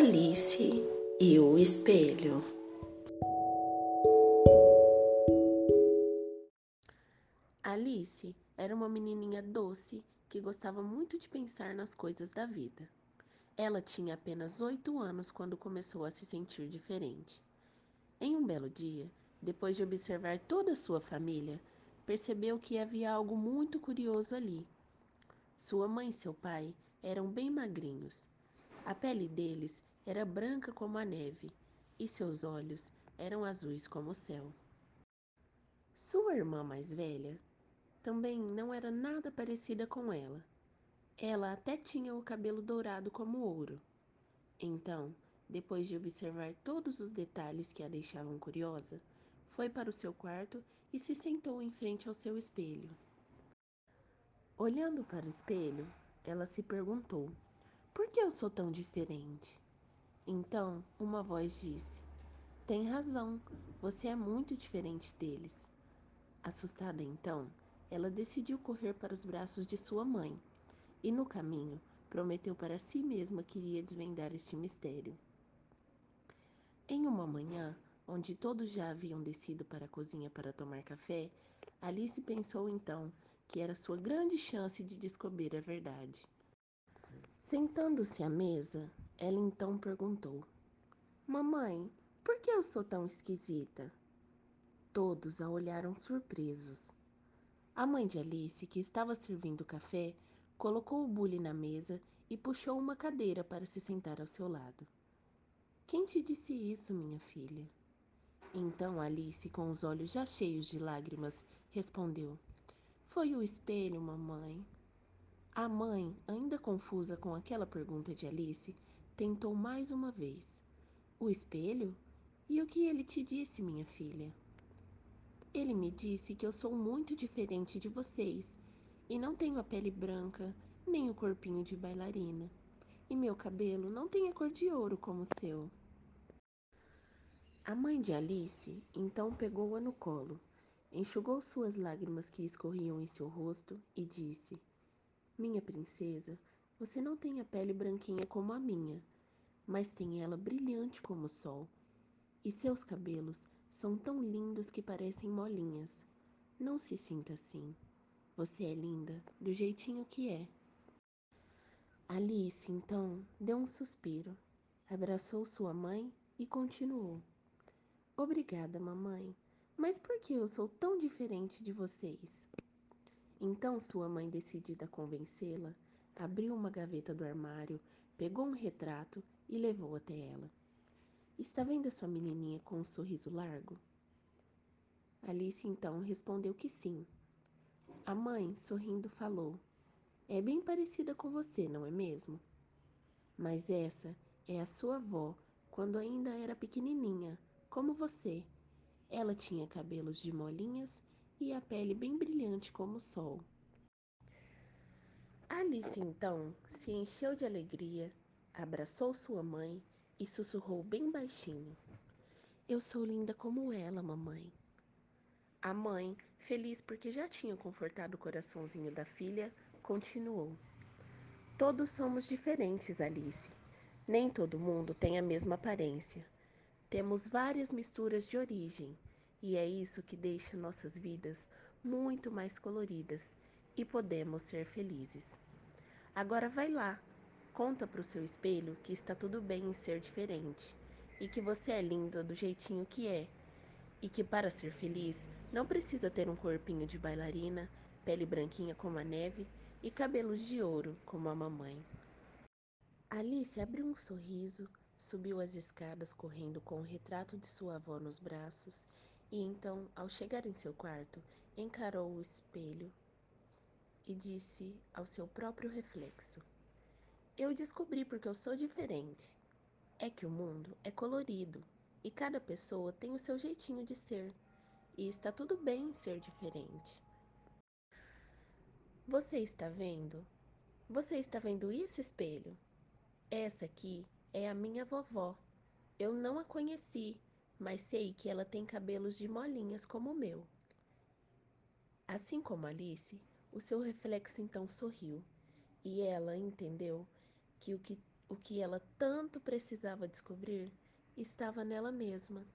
Alice e o espelho. Alice era uma menininha doce que gostava muito de pensar nas coisas da vida. Ela tinha apenas oito anos quando começou a se sentir diferente. Em um belo dia, depois de observar toda a sua família, percebeu que havia algo muito curioso ali. Sua mãe e seu pai eram bem magrinhos. A pele deles era branca como a neve e seus olhos eram azuis como o céu. Sua irmã mais velha também não era nada parecida com ela. Ela até tinha o cabelo dourado como ouro. Então, depois de observar todos os detalhes que a deixavam curiosa, foi para o seu quarto e se sentou em frente ao seu espelho. Olhando para o espelho, ela se perguntou: por que eu sou tão diferente? Então, uma voz disse: Tem razão, você é muito diferente deles. Assustada então, ela decidiu correr para os braços de sua mãe e, no caminho, prometeu para si mesma que iria desvendar este mistério. Em uma manhã, onde todos já haviam descido para a cozinha para tomar café, Alice pensou então que era sua grande chance de descobrir a verdade. Sentando-se à mesa, ela então perguntou: Mamãe, por que eu sou tão esquisita? Todos a olharam surpresos. A mãe de Alice, que estava servindo café, colocou o bule na mesa e puxou uma cadeira para se sentar ao seu lado. Quem te disse isso, minha filha? Então Alice, com os olhos já cheios de lágrimas, respondeu: Foi o espelho, mamãe. A mãe, ainda confusa com aquela pergunta de Alice, tentou mais uma vez. O espelho? E o que ele te disse, minha filha? Ele me disse que eu sou muito diferente de vocês e não tenho a pele branca, nem o corpinho de bailarina. E meu cabelo não tem a cor de ouro como o seu. A mãe de Alice então pegou-a no colo, enxugou suas lágrimas que escorriam em seu rosto e disse: minha princesa, você não tem a pele branquinha como a minha, mas tem ela brilhante como o sol. E seus cabelos são tão lindos que parecem molinhas. Não se sinta assim. Você é linda do jeitinho que é. Alice, então, deu um suspiro, abraçou sua mãe e continuou. Obrigada, mamãe. Mas por que eu sou tão diferente de vocês? Então sua mãe, decidida a convencê-la, abriu uma gaveta do armário, pegou um retrato e levou até ela. Está vendo a sua menininha com um sorriso largo? Alice então respondeu que sim. A mãe, sorrindo, falou: É bem parecida com você, não é mesmo? Mas essa é a sua avó quando ainda era pequenininha, como você. Ela tinha cabelos de molinhas e a pele bem brilhante como o sol. Alice então se encheu de alegria, abraçou sua mãe e sussurrou bem baixinho: Eu sou linda como ela, mamãe. A mãe, feliz porque já tinha confortado o coraçãozinho da filha, continuou: Todos somos diferentes, Alice. Nem todo mundo tem a mesma aparência. Temos várias misturas de origem e é isso que deixa nossas vidas muito mais coloridas e podemos ser felizes. Agora vai lá, conta para o seu espelho que está tudo bem em ser diferente e que você é linda do jeitinho que é e que para ser feliz não precisa ter um corpinho de bailarina, pele branquinha como a neve e cabelos de ouro como a mamãe. Alice abriu um sorriso, subiu as escadas correndo com o retrato de sua avó nos braços e então, ao chegar em seu quarto, encarou o espelho e disse ao seu próprio reflexo: Eu descobri porque eu sou diferente. É que o mundo é colorido e cada pessoa tem o seu jeitinho de ser, e está tudo bem ser diferente. Você está vendo? Você está vendo isso, espelho? Essa aqui é a minha vovó. Eu não a conheci, mas sei que ela tem cabelos de molinhas como o meu. Assim como Alice, o seu reflexo então sorriu, e ela entendeu que o que O que ela tanto precisava descobrir estava nela mesma.